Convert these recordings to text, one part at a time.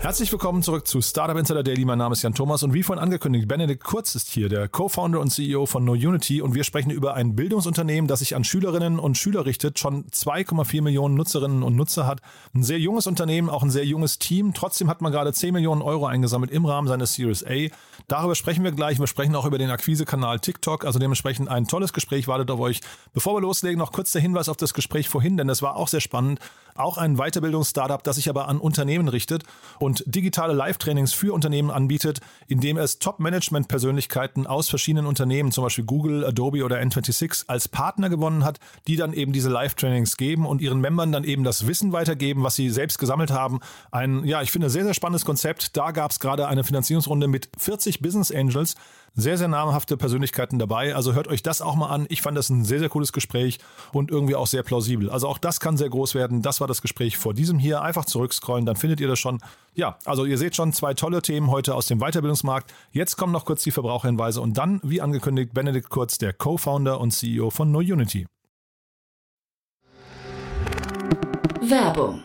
Herzlich willkommen zurück zu Startup Insider Daily. Mein Name ist Jan Thomas und wie vorhin angekündigt, Benedikt Kurz ist hier, der Co-Founder und CEO von NoUnity und wir sprechen über ein Bildungsunternehmen, das sich an Schülerinnen und Schüler richtet, schon 2,4 Millionen Nutzerinnen und Nutzer hat. Ein sehr junges Unternehmen, auch ein sehr junges Team. Trotzdem hat man gerade 10 Millionen Euro eingesammelt im Rahmen seines Series A. Darüber sprechen wir gleich. Wir sprechen auch über den Akquisekanal TikTok. Also dementsprechend ein tolles Gespräch wartet auf euch. Bevor wir loslegen, noch kurz der Hinweis auf das Gespräch vorhin, denn das war auch sehr spannend. Auch ein Weiterbildungsstartup, das sich aber an Unternehmen richtet und digitale Live-Trainings für Unternehmen anbietet, indem es Top-Management-Persönlichkeiten aus verschiedenen Unternehmen, zum Beispiel Google, Adobe oder N26, als Partner gewonnen hat, die dann eben diese Live-Trainings geben und ihren Membern dann eben das Wissen weitergeben, was sie selbst gesammelt haben. Ein, ja, ich finde, sehr, sehr spannendes Konzept. Da gab es gerade eine Finanzierungsrunde mit 40 Business Angels, sehr, sehr namhafte Persönlichkeiten dabei. Also hört euch das auch mal an. Ich fand das ein sehr, sehr cooles Gespräch und irgendwie auch sehr plausibel. Also auch das kann sehr groß werden. Das war das Gespräch vor diesem hier. Einfach zurückscrollen, dann findet ihr das schon. Ja, also ihr seht schon zwei tolle Themen heute aus dem Weiterbildungsmarkt. Jetzt kommen noch kurz die Verbraucherhinweise und dann, wie angekündigt, Benedikt Kurz, der Co-Founder und CEO von NoUnity. Werbung.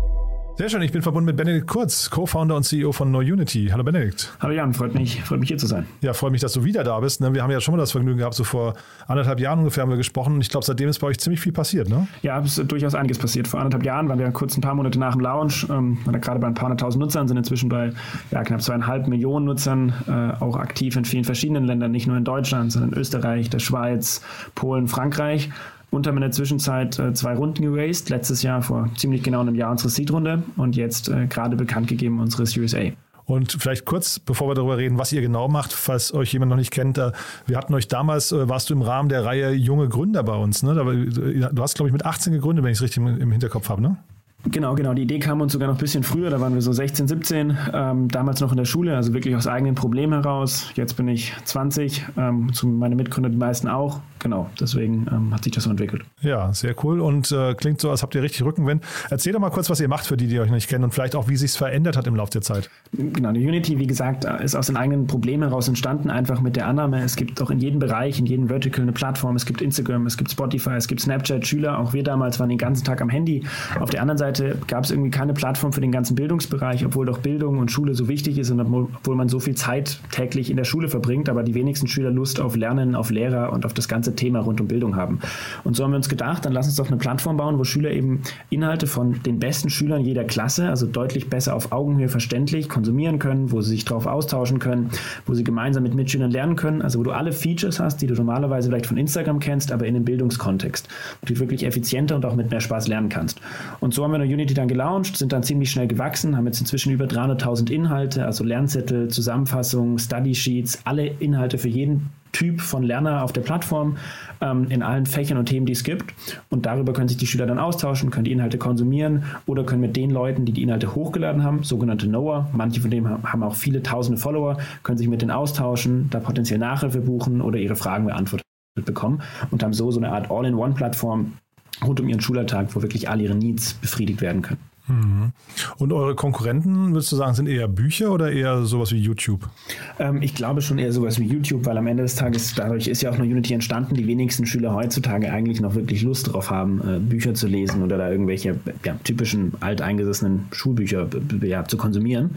Sehr schön, ich bin verbunden mit Benedikt Kurz, Co-Founder und CEO von NoUnity. Hallo Benedikt. Hallo Jan, freut mich, freut mich hier zu sein. Ja, freut mich, dass du wieder da bist. ne? Wir haben ja schon mal das Vergnügen gehabt, so vor anderthalb Jahren ungefähr haben wir gesprochen. Ich glaube, seitdem ist bei euch ziemlich viel passiert, ne? Ja, es ist durchaus einiges passiert. Vor anderthalb Jahren waren wir kurz ein paar Monate nach dem Launch, ähm, waren da gerade bei ein paar hunderttausend Nutzern, sind inzwischen bei ja, knapp zweieinhalb Millionen Nutzern, äh, auch aktiv in vielen verschiedenen Ländern, nicht nur in Deutschland, sondern in Österreich, der Schweiz, Polen, Frankreich. Und haben in der Zwischenzeit äh, zwei Runden geraced. Letztes Jahr vor ziemlich genau einem Jahr unsere Seed-Runde und jetzt äh, gerade bekannt gegeben unsere Series A. Und vielleicht kurz, bevor wir darüber reden, was ihr genau macht, falls euch jemand noch nicht kennt. äh, Wir hatten euch damals, äh, warst du im Rahmen der Reihe Junge Gründer bei uns. Ne? War- Du hast, glaube ich, mit 18 gegründet, wenn ich es richtig im im Hinterkopf habe. Ne? Genau, genau. Die Idee kam uns sogar noch ein bisschen früher. Da waren wir so 16, 17, ähm, damals noch in der Schule, also wirklich aus eigenen Problemen heraus. Jetzt bin ich 20, ähm, zu meine Mitgründer die meisten auch. Genau, deswegen ähm, hat sich das so entwickelt. Ja, sehr cool und äh, klingt so, als habt ihr richtig Rückenwind. Erzähl doch mal kurz, was ihr macht für die, die euch nicht kennen und vielleicht auch, wie sich verändert hat im Laufe der Zeit. Genau, die Unity, wie gesagt, ist aus den eigenen Problemen heraus entstanden, einfach mit der Annahme, es gibt auch in jedem Bereich, in jedem Vertical eine Plattform, es gibt Instagram, es gibt Spotify, es gibt Snapchat, Schüler, auch wir damals waren den ganzen Tag am Handy. Auf der anderen Seite gab es irgendwie keine Plattform für den ganzen Bildungsbereich, obwohl doch Bildung und Schule so wichtig ist und obwohl man so viel Zeit täglich in der Schule verbringt, aber die wenigsten Schüler Lust auf Lernen, auf Lehrer und auf das ganze Thema rund um Bildung haben. Und so haben wir uns gedacht, dann lass uns doch eine Plattform bauen, wo Schüler eben Inhalte von den besten Schülern jeder Klasse, also deutlich besser auf Augenhöhe verständlich, konsumieren können, wo sie sich darauf austauschen können, wo sie gemeinsam mit Mitschülern lernen können, also wo du alle Features hast, die du normalerweise vielleicht von Instagram kennst, aber in einem Bildungskontext, wo du wirklich effizienter und auch mit mehr Spaß lernen kannst. Und so haben wir eine Unity dann gelauncht, sind dann ziemlich schnell gewachsen, haben jetzt inzwischen über 300.000 Inhalte, also Lernzettel, Zusammenfassungen, Study Sheets, alle Inhalte für jeden Typ von Lerner auf der Plattform ähm, in allen Fächern und Themen, die es gibt. Und darüber können sich die Schüler dann austauschen, können die Inhalte konsumieren oder können mit den Leuten, die die Inhalte hochgeladen haben, sogenannte Knower, manche von denen haben auch viele tausende Follower, können sich mit denen austauschen, da potenziell Nachhilfe buchen oder ihre Fragen beantwortet bekommen und haben so so eine Art All-in-One-Plattform rund um ihren Schulalltag, wo wirklich all ihre Needs befriedigt werden können. Und eure Konkurrenten, würdest du sagen, sind eher Bücher oder eher sowas wie YouTube? Ähm, ich glaube schon eher sowas wie YouTube, weil am Ende des Tages, dadurch ist ja auch noch Unity entstanden, die wenigsten Schüler heutzutage eigentlich noch wirklich Lust darauf haben, äh, Bücher zu lesen oder da irgendwelche ja, typischen alteingesessenen Schulbücher ja, zu konsumieren.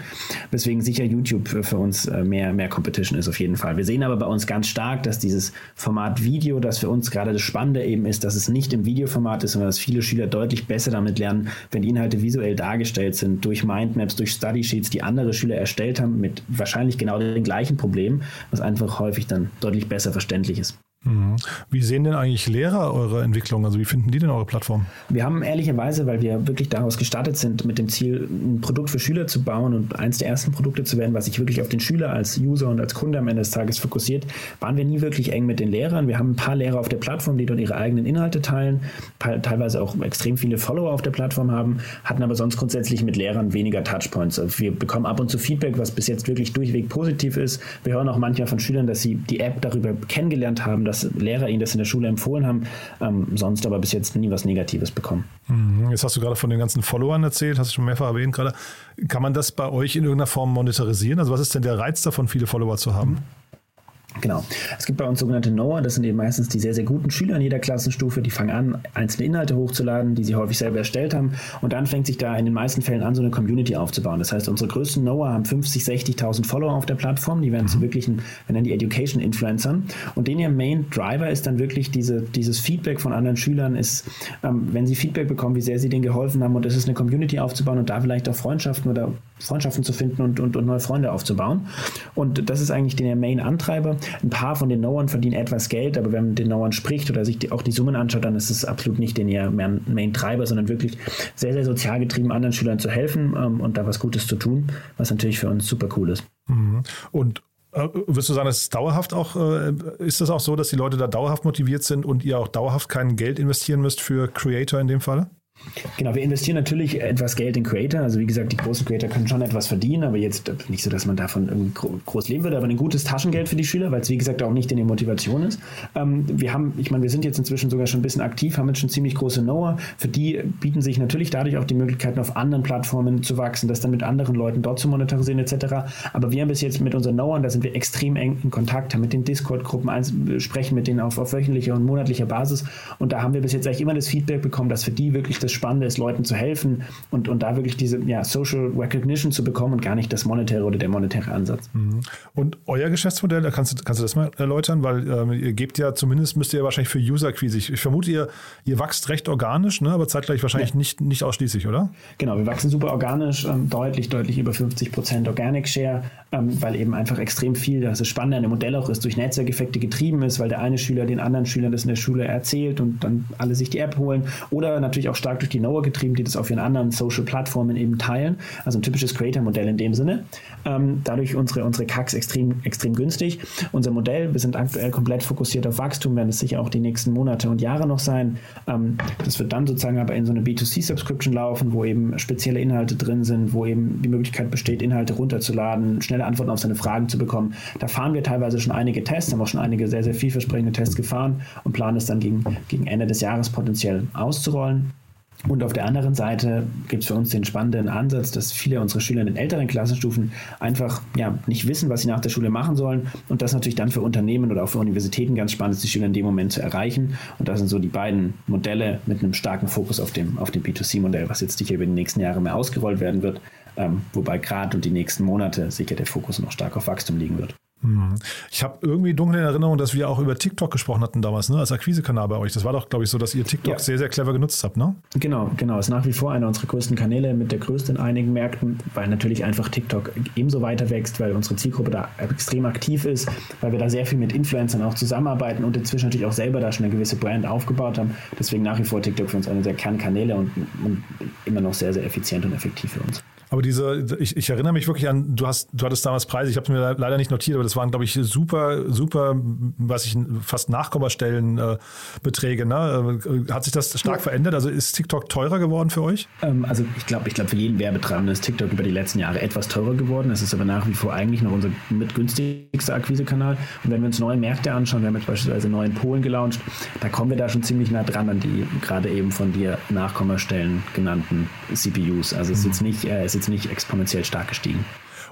Weswegen sicher YouTube für uns äh, mehr, mehr Competition ist auf jeden Fall. Wir sehen aber bei uns ganz stark, dass dieses Format Video, das für uns gerade das Spannende eben ist, dass es nicht im Videoformat ist, sondern dass viele Schüler deutlich besser damit lernen, wenn die Inhalte visuell visuell dargestellt sind durch Mindmaps, durch Study Sheets, die andere Schüler erstellt haben, mit wahrscheinlich genau den gleichen Problemen, was einfach häufig dann deutlich besser verständlich ist. Mhm. Wie sehen denn eigentlich Lehrer eure Entwicklung? Also wie finden die denn eure Plattform? Wir haben ehrlicherweise, weil wir wirklich daraus gestartet sind, mit dem Ziel, ein Produkt für Schüler zu bauen und eins der ersten Produkte zu werden, was sich wirklich auf den Schüler als User und als Kunde am Ende des Tages fokussiert, waren wir nie wirklich eng mit den Lehrern. Wir haben ein paar Lehrer auf der Plattform, die dort ihre eigenen Inhalte teilen, teilweise auch extrem viele Follower auf der Plattform haben, hatten aber sonst grundsätzlich mit Lehrern weniger Touchpoints. Also wir bekommen ab und zu Feedback, was bis jetzt wirklich durchweg positiv ist. Wir hören auch manchmal von Schülern, dass sie die App darüber kennengelernt haben, dass Lehrer ihnen das in der Schule empfohlen haben, ähm, sonst aber bis jetzt nie was Negatives bekommen. Mhm. Jetzt hast du gerade von den ganzen Followern erzählt, hast du schon mehrfach erwähnt gerade. Kann man das bei euch in irgendeiner Form monetarisieren? Also was ist denn der Reiz davon, viele Follower zu haben? Mhm. Genau. Es gibt bei uns sogenannte Knower, das sind eben meistens die sehr, sehr guten Schüler in jeder Klassenstufe, die fangen an, einzelne Inhalte hochzuladen, die sie häufig selber erstellt haben. Und dann fängt sich da in den meisten Fällen an, so eine Community aufzubauen. Das heißt, unsere größten Knower haben 50, 60.000 Follower auf der Plattform. Die werden zu mhm. wirklichen, wir nennen die Education-Influencern. Und den ihr Main Driver ist dann wirklich diese, dieses Feedback von anderen Schülern, ist, ähm, wenn sie Feedback bekommen, wie sehr sie denen geholfen haben. Und es ist eine Community aufzubauen und da vielleicht auch Freundschaften oder Freundschaften zu finden und, und, und neue Freunde aufzubauen. Und das ist eigentlich der Main-Antreiber. Ein paar von den Knowern verdienen etwas Geld, aber wenn man den Knowern spricht oder sich die, auch die Summen anschaut, dann ist es absolut nicht der Main-Treiber, sondern wirklich sehr, sehr sozial getrieben, anderen Schülern zu helfen ähm, und da was Gutes zu tun, was natürlich für uns super cool ist. Mhm. Und äh, Würdest du sagen, dass es dauerhaft auch, äh, ist das auch so, dass die Leute da dauerhaft motiviert sind und ihr auch dauerhaft kein Geld investieren müsst für Creator in dem Fall? Genau, wir investieren natürlich etwas Geld in Creator. Also wie gesagt, die großen Creator können schon etwas verdienen, aber jetzt nicht so, dass man davon groß leben würde, aber ein gutes Taschengeld für die Schüler, weil es wie gesagt auch nicht in der Motivation ist. Ähm, wir haben, ich meine, wir sind jetzt inzwischen sogar schon ein bisschen aktiv, haben jetzt schon ziemlich große Knower. Für die bieten sich natürlich dadurch auch die Möglichkeiten, auf anderen Plattformen zu wachsen, das dann mit anderen Leuten dort zu monetarisieren etc. Aber wir haben bis jetzt mit unseren Knowern, da sind wir extrem eng in Kontakt, haben mit den Discord-Gruppen, sprechen mit denen auf, auf wöchentlicher und monatlicher Basis und da haben wir bis jetzt eigentlich immer das Feedback bekommen, dass für die wirklich das Spannende ist, Leuten zu helfen und, und da wirklich diese ja, Social Recognition zu bekommen und gar nicht das monetäre oder der monetäre Ansatz. Mhm. Und euer Geschäftsmodell, da kannst du, kannst du das mal erläutern, weil ähm, ihr gebt ja zumindest, müsst ihr ja wahrscheinlich für User-Acquise, ich vermute, ihr, ihr wächst recht organisch, ne, aber zeitgleich wahrscheinlich ja. nicht, nicht ausschließlich, oder? Genau, wir wachsen super organisch, ähm, deutlich, deutlich über 50 Prozent Organic Share, ähm, weil eben einfach extrem viel, das ist spannend an dem Modell auch ist, durch Netzwerkeffekte getrieben ist, weil der eine Schüler den anderen Schülern das in der Schule erzählt und dann alle sich die App holen oder natürlich auch stark durch die Know getrieben, die das auf ihren anderen Social-Plattformen eben teilen. Also ein typisches Creator-Modell in dem Sinne. Ähm, dadurch unsere, unsere CACs extrem, extrem günstig. Unser Modell, wir sind aktuell komplett fokussiert auf Wachstum, werden es sicher auch die nächsten Monate und Jahre noch sein. Ähm, das wird dann sozusagen aber in so eine B2C-Subscription laufen, wo eben spezielle Inhalte drin sind, wo eben die Möglichkeit besteht, Inhalte runterzuladen, schnelle Antworten auf seine Fragen zu bekommen. Da fahren wir teilweise schon einige Tests, haben auch schon einige sehr, sehr vielversprechende Tests gefahren und planen es dann gegen, gegen Ende des Jahres potenziell auszurollen. Und auf der anderen Seite gibt es für uns den spannenden Ansatz, dass viele unserer Schüler in den älteren Klassenstufen einfach ja, nicht wissen, was sie nach der Schule machen sollen. Und das natürlich dann für Unternehmen oder auch für Universitäten ganz spannend ist, die Schüler in dem Moment zu erreichen. Und das sind so die beiden Modelle mit einem starken Fokus auf dem, auf dem B2C-Modell, was jetzt sicher über die nächsten Jahre mehr ausgerollt werden wird. Ähm, wobei gerade und die nächsten Monate sicher der Fokus noch stark auf Wachstum liegen wird. Mhm. Ich habe irgendwie dunkle Erinnerung, dass wir auch über TikTok gesprochen hatten damals, ne? als Akquisekanal bei euch. Das war doch, glaube ich, so, dass ihr TikTok ja. sehr, sehr clever genutzt habt, ne? Genau, genau. Ist nach wie vor einer unserer größten Kanäle, mit der größten in einigen Märkten, weil natürlich einfach TikTok ebenso weiter wächst, weil unsere Zielgruppe da extrem aktiv ist, weil wir da sehr viel mit Influencern auch zusammenarbeiten und inzwischen natürlich auch selber da schon eine gewisse Brand aufgebaut haben. Deswegen nach wie vor TikTok für uns einer der Kernkanäle und, und immer noch sehr, sehr effizient und effektiv für uns. Aber diese, ich, ich erinnere mich wirklich an, du hast, du hattest damals Preise, ich habe es mir leider nicht notiert, aber das waren, glaube ich, super, super, was ich fast Nachkommastellen äh, Beträge. Ne? Äh, hat sich das stark verändert? Also ist TikTok teurer geworden für euch? Ähm, also ich glaube, ich glaube, für jeden Werbetreibenden ist TikTok über die letzten Jahre etwas teurer geworden. Es ist aber nach wie vor eigentlich noch unser mitgünstigster Akquisekanal. Und wenn wir uns neue Märkte anschauen, wir haben jetzt beispielsweise neu in Polen gelauncht, da kommen wir da schon ziemlich nah dran an die gerade eben von dir Nachkommastellen genannten CPUs. Also es ist jetzt nicht, äh, jetzt nicht exponentiell stark gestiegen.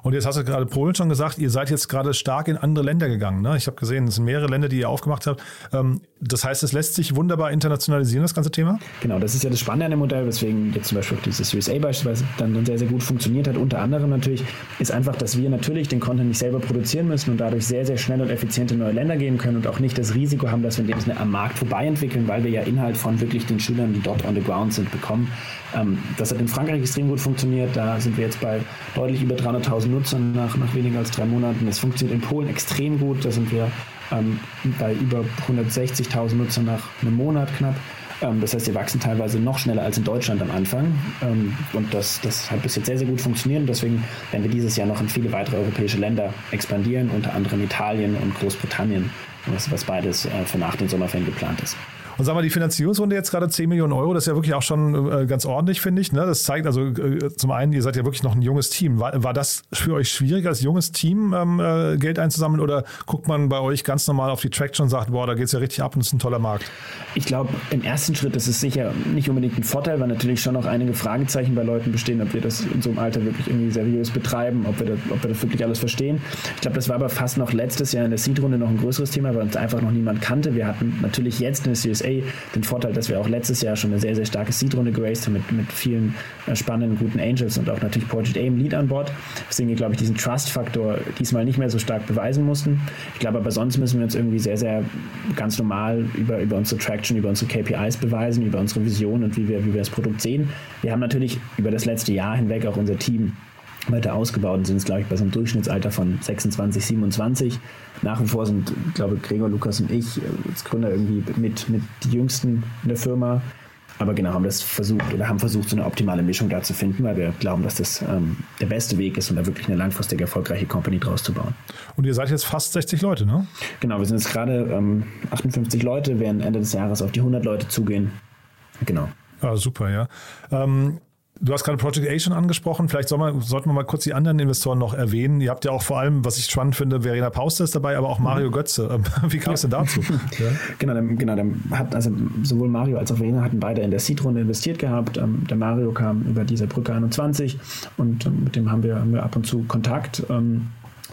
Und jetzt hast du gerade Polen schon gesagt, ihr seid jetzt gerade stark in andere Länder gegangen. Ne? Ich habe gesehen, es sind mehrere Länder, die ihr aufgemacht habt. Ähm, das heißt, es lässt sich wunderbar internationalisieren, das ganze Thema? Genau, das ist ja das Spannende an dem Modell, weswegen jetzt zum Beispiel auch dieses USA beispielsweise dann sehr, sehr gut funktioniert hat. Unter anderem natürlich ist einfach, dass wir natürlich den Content nicht selber produzieren müssen und dadurch sehr, sehr schnell und effizient in neue Länder gehen können und auch nicht das Risiko haben, dass wir in dem Sinne am Markt vorbei entwickeln, weil wir ja Inhalt von wirklich den Schülern, die dort on the ground sind, bekommen. Ähm, das hat in Frankreich extrem gut funktioniert. Da sind wir jetzt bei deutlich über 300.000 Nutzern nach, nach weniger als drei Monaten. Das funktioniert in Polen extrem gut. Da sind wir ähm, bei über 160.000 Nutzern nach einem Monat knapp. Ähm, das heißt, wir wachsen teilweise noch schneller als in Deutschland am Anfang. Ähm, und das, das hat bis jetzt sehr, sehr gut funktioniert. Und deswegen werden wir dieses Jahr noch in viele weitere europäische Länder expandieren, unter anderem Italien und Großbritannien, was, was beides äh, für nach den Sommerferien geplant ist. Und sag mal, die Finanzierungsrunde jetzt gerade 10 Millionen Euro, das ist ja wirklich auch schon äh, ganz ordentlich, finde ich. Ne? Das zeigt also äh, zum einen, ihr seid ja wirklich noch ein junges Team. War, war das für euch schwierig, als junges Team ähm, äh, Geld einzusammeln oder guckt man bei euch ganz normal auf die Traction und sagt, boah, da geht es ja richtig ab und es ist ein toller Markt? Ich glaube, im ersten Schritt ist es sicher nicht unbedingt ein Vorteil, weil natürlich schon noch einige Fragezeichen bei Leuten bestehen, ob wir das in so einem Alter wirklich irgendwie seriös betreiben, ob wir das, ob wir das wirklich alles verstehen. Ich glaube, das war aber fast noch letztes Jahr in der Seed-Runde noch ein größeres Thema, weil uns einfach noch niemand kannte. Wir hatten natürlich jetzt in der CSA den Vorteil, dass wir auch letztes Jahr schon eine sehr, sehr starke Seed-Runde geraced haben mit, mit vielen äh, spannenden, guten Angels und auch natürlich Project A im Lead an Bord. Deswegen glaube ich, diesen Trust-Faktor diesmal nicht mehr so stark beweisen mussten. Ich glaube aber sonst müssen wir uns irgendwie sehr, sehr ganz normal über, über unsere Traction, über unsere KPIs beweisen, über unsere Vision und wie wir, wie wir das Produkt sehen. Wir haben natürlich über das letzte Jahr hinweg auch unser Team weiter ausgebaut und sind jetzt, glaube ich, bei so einem Durchschnittsalter von 26, 27. Nach wie vor sind, glaube ich, Gregor, Lukas und ich äh, als Gründer irgendwie mit, mit die Jüngsten in der Firma. Aber genau, haben das versucht oder haben versucht, so eine optimale Mischung da zu finden, weil wir glauben, dass das ähm, der beste Weg ist, um da wirklich eine langfristig erfolgreiche Company draus zu bauen. Und ihr seid jetzt fast 60 Leute, ne? Genau, wir sind jetzt gerade ähm, 58 Leute, werden Ende des Jahres auf die 100 Leute zugehen. Genau. Ah, super, ja. Ähm, Du hast gerade Project A schon angesprochen. Vielleicht man, sollten wir mal kurz die anderen Investoren noch erwähnen. Ihr habt ja auch vor allem, was ich spannend finde, Verena Pauster ist dabei, aber auch Mario mhm. Götze. Ähm, wie kam es denn dazu? ja. Genau, dann, genau dann hat, also sowohl Mario als auch Verena hatten beide in der Seed-Runde investiert gehabt. Ähm, der Mario kam über diese Brücke 21 und ähm, mit dem haben wir, haben wir ab und zu Kontakt und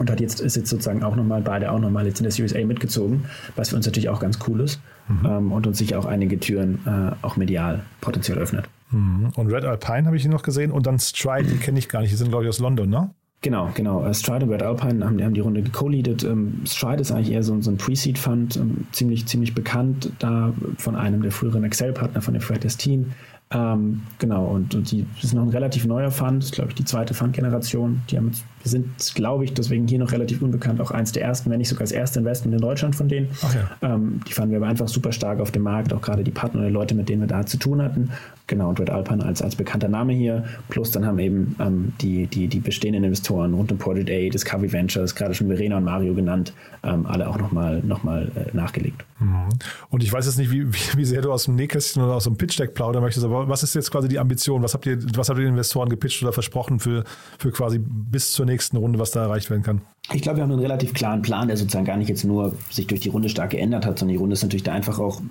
hat jetzt, ist jetzt sozusagen auch nochmal beide auch nochmal jetzt in das USA mitgezogen, was für uns natürlich auch ganz cool ist mhm. und uns sicher auch einige Türen äh, auch medial potenziell öffnet. Mhm. Und Red Alpine habe ich hier noch gesehen und dann Stride, die kenne ich gar nicht, die sind glaube ich aus London, ne? Genau, genau. Äh, Stride und Red Alpine haben, haben die Runde geco-leadet. Ähm, Stride ist eigentlich eher so, so ein Pre-Seed-Fund, ähm, ziemlich, ziemlich bekannt, da von einem der früheren Excel-Partner von dem Fred Team. Ähm, genau, und, und die das ist noch ein relativ neuer Fund, glaube ich, die zweite Fund-Generation. Die haben sind, glaube ich, deswegen hier noch relativ unbekannt, auch eins der ersten, wenn nicht sogar das erste Investment in Deutschland von denen. Ja. Ähm, die fanden wir aber einfach super stark auf dem Markt, auch gerade die Partner und Leute, mit denen wir da zu tun hatten. Genau, und Red Alpine als, als bekannter Name hier. Plus dann haben eben ähm, die, die, die bestehenden Investoren rund um Project A, Discovery Ventures, gerade schon Verena und Mario genannt, ähm, alle auch nochmal noch mal, äh, nachgelegt. Mhm. Und ich weiß jetzt nicht, wie, wie, wie, sehr du aus dem Nähkästchen oder aus dem Pitch-Deck plaudern möchtest, aber was ist jetzt quasi die Ambition? Was habt ihr, was habt ihr den Investoren gepitcht oder versprochen für, für quasi bis zur nächsten Runde, was da erreicht werden kann? Ich glaube, wir haben einen relativ klaren Plan, der sozusagen gar nicht jetzt nur sich durch die Runde stark geändert hat, sondern die Runde ist natürlich da einfach auch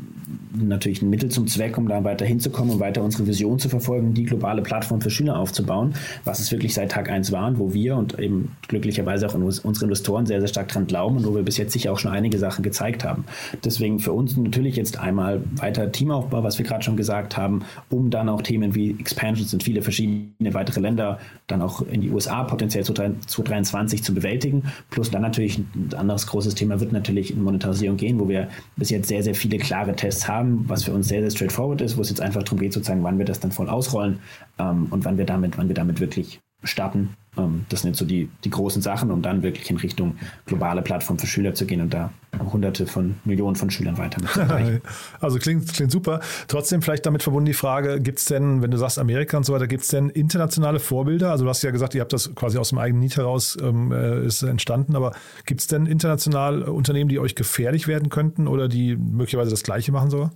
natürlich ein Mittel zum Zweck, um da weiter hinzukommen und weiter unsere Vision zu verfolgen, die globale Plattform für Schüler aufzubauen, was es wirklich seit Tag 1 waren, wo wir und eben glücklicherweise auch unsere Investoren sehr, sehr stark dran glauben und wo wir bis jetzt sicher auch schon einige Sachen gezeigt haben. Deswegen für uns natürlich jetzt einmal weiter Teamaufbau, was wir gerade schon gesagt haben, um dann auch Themen wie Expansions in viele verschiedene weitere Länder, dann auch in die USA potenziell 2023 zu bewältigen. Plus dann natürlich ein anderes großes Thema wird natürlich in Monetarisierung gehen, wo wir bis jetzt sehr, sehr viele klare Tests haben, was für uns sehr, sehr straightforward ist, wo es jetzt einfach darum geht, sozusagen, wann wir das dann voll ausrollen ähm, und wann wir damit, wann wir damit wirklich starten. Ähm, das sind jetzt so die, die großen Sachen, um dann wirklich in Richtung globale Plattform für Schüler zu gehen und da hunderte von Millionen von Schülern weiter mit Also klingt, klingt super. Trotzdem vielleicht damit verbunden die Frage, gibt es denn, wenn du sagst Amerika und so weiter, gibt es denn internationale Vorbilder? Also du hast ja gesagt, ihr habt das quasi aus dem eigenen Need heraus ähm, äh, ist entstanden, aber gibt es denn international Unternehmen, die euch gefährlich werden könnten oder die möglicherweise das Gleiche machen soll?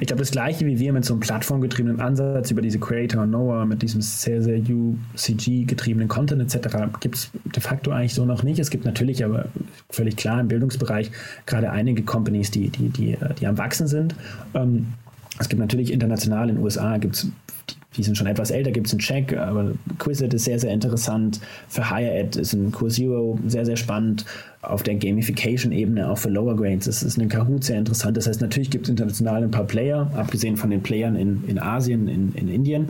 Ich glaube, das Gleiche wie wir mit so einem plattformgetriebenen Ansatz über diese Creator Noah, mit diesem sehr, sehr UCG-getriebenen Content etc. gibt es de facto eigentlich so noch nicht. Es gibt natürlich aber völlig klar im Bildungsbereich gerade einige Companies, die, die, die, die am Wachsen sind. Ähm, es gibt natürlich international in den USA gibt es die sind schon etwas älter, gibt es einen Check, aber Quizlet ist sehr, sehr interessant. Für Higher Ed ist ein Core Zero sehr, sehr spannend. Auf der Gamification-Ebene, auch für Lower Grades, ist, ist ein Kahoot sehr interessant. Das heißt, natürlich gibt es international ein paar Player, abgesehen von den Playern in, in Asien, in, in Indien.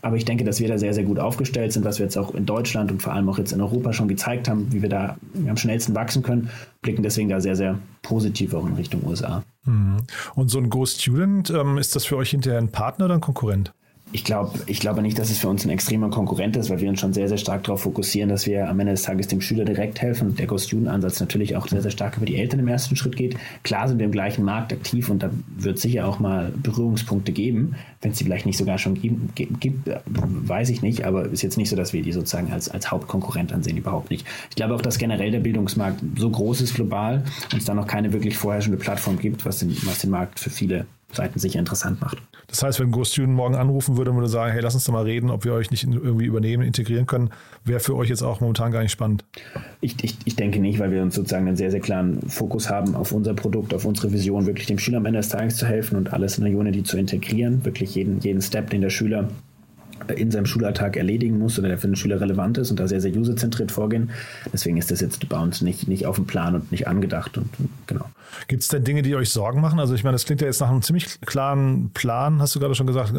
Aber ich denke, dass wir da sehr, sehr gut aufgestellt sind, was wir jetzt auch in Deutschland und vor allem auch jetzt in Europa schon gezeigt haben, wie wir da am schnellsten wachsen können, blicken deswegen da sehr, sehr positiv auch in Richtung USA. Mhm. Und so ein Go Student, ähm, ist das für euch hinterher ein Partner oder ein Konkurrent? Ich glaube ich glaube nicht, dass es für uns ein extremer Konkurrent ist, weil wir uns schon sehr, sehr stark darauf fokussieren, dass wir am Ende des Tages dem Schüler direkt helfen der Go-Student-Ansatz natürlich auch sehr, sehr stark über die Eltern im ersten Schritt geht. Klar sind wir im gleichen Markt aktiv und da wird sicher auch mal Berührungspunkte geben, wenn es die vielleicht nicht sogar schon gibt, gibt, weiß ich nicht, aber ist jetzt nicht so, dass wir die sozusagen als, als Hauptkonkurrent ansehen, überhaupt nicht. Ich glaube auch, dass generell der Bildungsmarkt so groß ist global und es da noch keine wirklich vorherrschende Plattform gibt, was den, was den Markt für viele Seiten sicher interessant macht. Das heißt, wenn GoStudent morgen anrufen würde und würde sagen, hey, lass uns doch mal reden, ob wir euch nicht irgendwie übernehmen, integrieren können, wäre für euch jetzt auch momentan gar nicht spannend. Ich, ich, ich denke nicht, weil wir uns sozusagen einen sehr, sehr klaren Fokus haben auf unser Produkt, auf unsere Vision, wirklich dem Schüler am Ende des Tages zu helfen und alles in der Unity zu integrieren, wirklich jeden, jeden Step, den der Schüler in seinem Schulalltag erledigen muss oder der für den Schüler relevant ist und da sehr, sehr userzentriert vorgehen. Deswegen ist das jetzt bei uns nicht, nicht auf dem Plan und nicht angedacht und genau. Gibt es denn Dinge, die euch Sorgen machen? Also ich meine, das klingt ja jetzt nach einem ziemlich klaren Plan, hast du gerade schon gesagt, äh,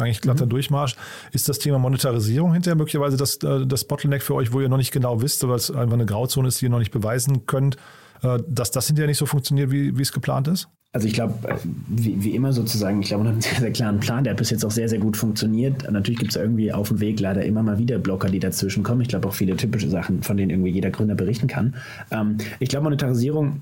eigentlich glatter mhm. Durchmarsch. Ist das Thema Monetarisierung hinterher möglicherweise das, äh, das Bottleneck für euch, wo ihr noch nicht genau wisst, weil es einfach eine Grauzone ist, die ihr noch nicht beweisen könnt, äh, dass das hinterher nicht so funktioniert, wie, wie es geplant ist? Also ich glaube, wie, wie, immer sozusagen, ich glaube, man hat einen sehr, sehr klaren Plan, der hat bis jetzt auch sehr, sehr gut funktioniert. Natürlich gibt es irgendwie auf dem Weg leider immer mal wieder Blocker, die dazwischen kommen. Ich glaube auch viele typische Sachen, von denen irgendwie jeder Gründer berichten kann. Ähm, ich glaube, Monetarisierung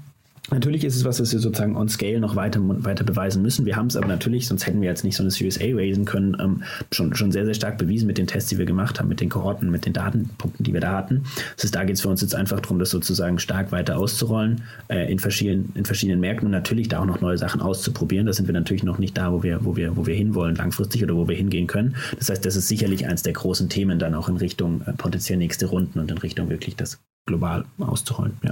Natürlich ist es was, was wir sozusagen on scale noch weiter, weiter beweisen müssen. Wir haben es aber natürlich, sonst hätten wir jetzt nicht so eine Series A raisen können, ähm, schon, schon sehr, sehr stark bewiesen mit den Tests, die wir gemacht haben, mit den Kohorten, mit den Datenpunkten, die wir da hatten. Das heißt, da geht es für uns jetzt einfach darum, das sozusagen stark weiter auszurollen äh, in, verschiedenen, in verschiedenen Märkten und natürlich da auch noch neue Sachen auszuprobieren. Da sind wir natürlich noch nicht da, wo wir, wo wir, wo wir hinwollen langfristig oder wo wir hingehen können. Das heißt, das ist sicherlich eines der großen Themen dann auch in Richtung äh, potenziell nächste Runden und in Richtung wirklich das global auszurollen. Ja.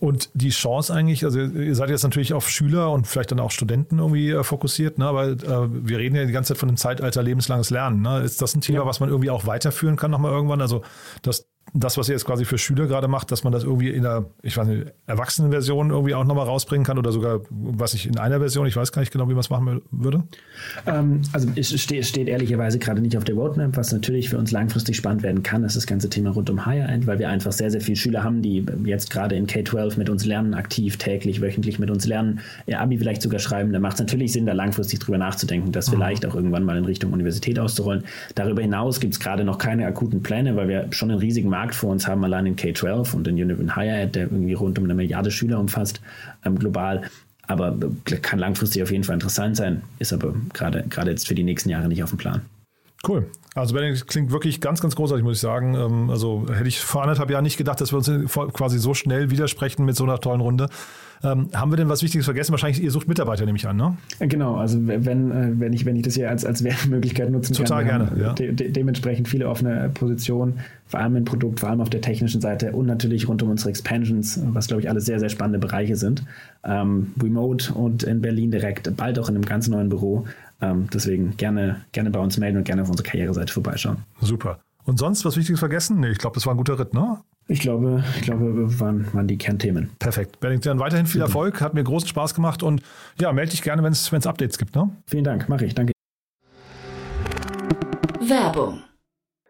Und die Chance eigentlich, also ihr seid jetzt natürlich auf Schüler und vielleicht dann auch Studenten irgendwie äh, fokussiert, ne? aber äh, wir reden ja die ganze Zeit von dem Zeitalter lebenslanges Lernen. Ne? Ist das ein Thema, ja. was man irgendwie auch weiterführen kann nochmal irgendwann? Also dass das, was ihr jetzt quasi für Schüler gerade macht, dass man das irgendwie in der, ich weiß nicht, Erwachsenenversion irgendwie auch nochmal rausbringen kann oder sogar, was ich in einer Version, ich weiß gar nicht genau, wie man es machen würde? Ähm, also es steht, steht, ehrlicherweise gerade nicht auf der Roadmap, was natürlich für uns langfristig spannend werden kann, ist das ganze Thema rund um Higher End, weil wir einfach sehr, sehr viele Schüler haben, die jetzt gerade in K-12 mit uns lernen, aktiv, täglich, wöchentlich mit uns lernen, ihr Abi vielleicht sogar schreiben. Da macht es natürlich Sinn, da langfristig drüber nachzudenken, das mhm. vielleicht auch irgendwann mal in Richtung Universität auszurollen. Darüber hinaus gibt es gerade noch keine akuten Pläne, weil wir schon einen riesigen Markt Markt vor uns haben, allein in K-12 und in Union Higher Ed, der irgendwie rund um eine Milliarde Schüler umfasst, ähm, global. Aber kann langfristig auf jeden Fall interessant sein, ist aber gerade jetzt für die nächsten Jahre nicht auf dem Plan. Cool. Also Benedikt klingt wirklich ganz, ganz großartig, muss ich sagen. Ähm, also hätte ich vor anderthalb Jahren nicht gedacht, dass wir uns quasi so schnell widersprechen mit so einer tollen Runde. Ähm, haben wir denn was Wichtiges vergessen? Wahrscheinlich, ihr sucht Mitarbeiter, nehme ich an, ne? Genau, also wenn, äh, wenn, ich, wenn ich das hier als, als Werbemöglichkeit nutzen Total kann. Total gerne, ja. De de dementsprechend viele offene Positionen, vor allem im Produkt, vor allem auf der technischen Seite und natürlich rund um unsere Expansions, was, glaube ich, alle sehr, sehr spannende Bereiche sind. Ähm, remote und in Berlin direkt, bald auch in einem ganz neuen Büro. Ähm, deswegen gerne, gerne bei uns melden und gerne auf unserer Karriereseite vorbeischauen. Super. Und sonst was Wichtiges vergessen? Nee, ich glaube, das war ein guter Ritt, ne? Ich glaube, ich glaube, waren, waren die Kernthemen. Perfekt. Benedikt, dann weiterhin viel Erfolg. Hat mir großen Spaß gemacht und ja, melde dich gerne, wenn es Updates gibt. Ne? Vielen Dank, mache ich. Danke. Werbung.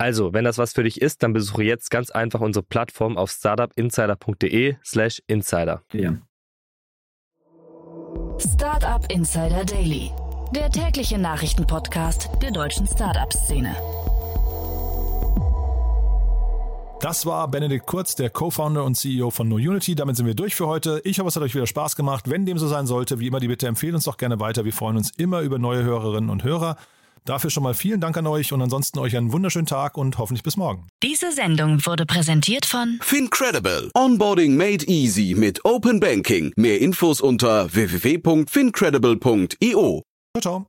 Also, wenn das was für dich ist, dann besuche jetzt ganz einfach unsere Plattform auf startupinsider.de slash insider. Ja. Startup Insider Daily, der tägliche Nachrichtenpodcast der deutschen Startup-Szene. Das war Benedikt Kurz, der Co-Founder und CEO von NoUnity. Damit sind wir durch für heute. Ich hoffe, es hat euch wieder Spaß gemacht. Wenn dem so sein sollte, wie immer die Bitte, empfehlen uns doch gerne weiter. Wir freuen uns immer über neue Hörerinnen und Hörer. Dafür schon mal vielen Dank an euch und ansonsten euch einen wunderschönen Tag und hoffentlich bis morgen. Diese Sendung wurde präsentiert von Fincredible. Onboarding made easy mit Open Banking. Mehr Infos unter www.fincredible.io. Ciao, ciao.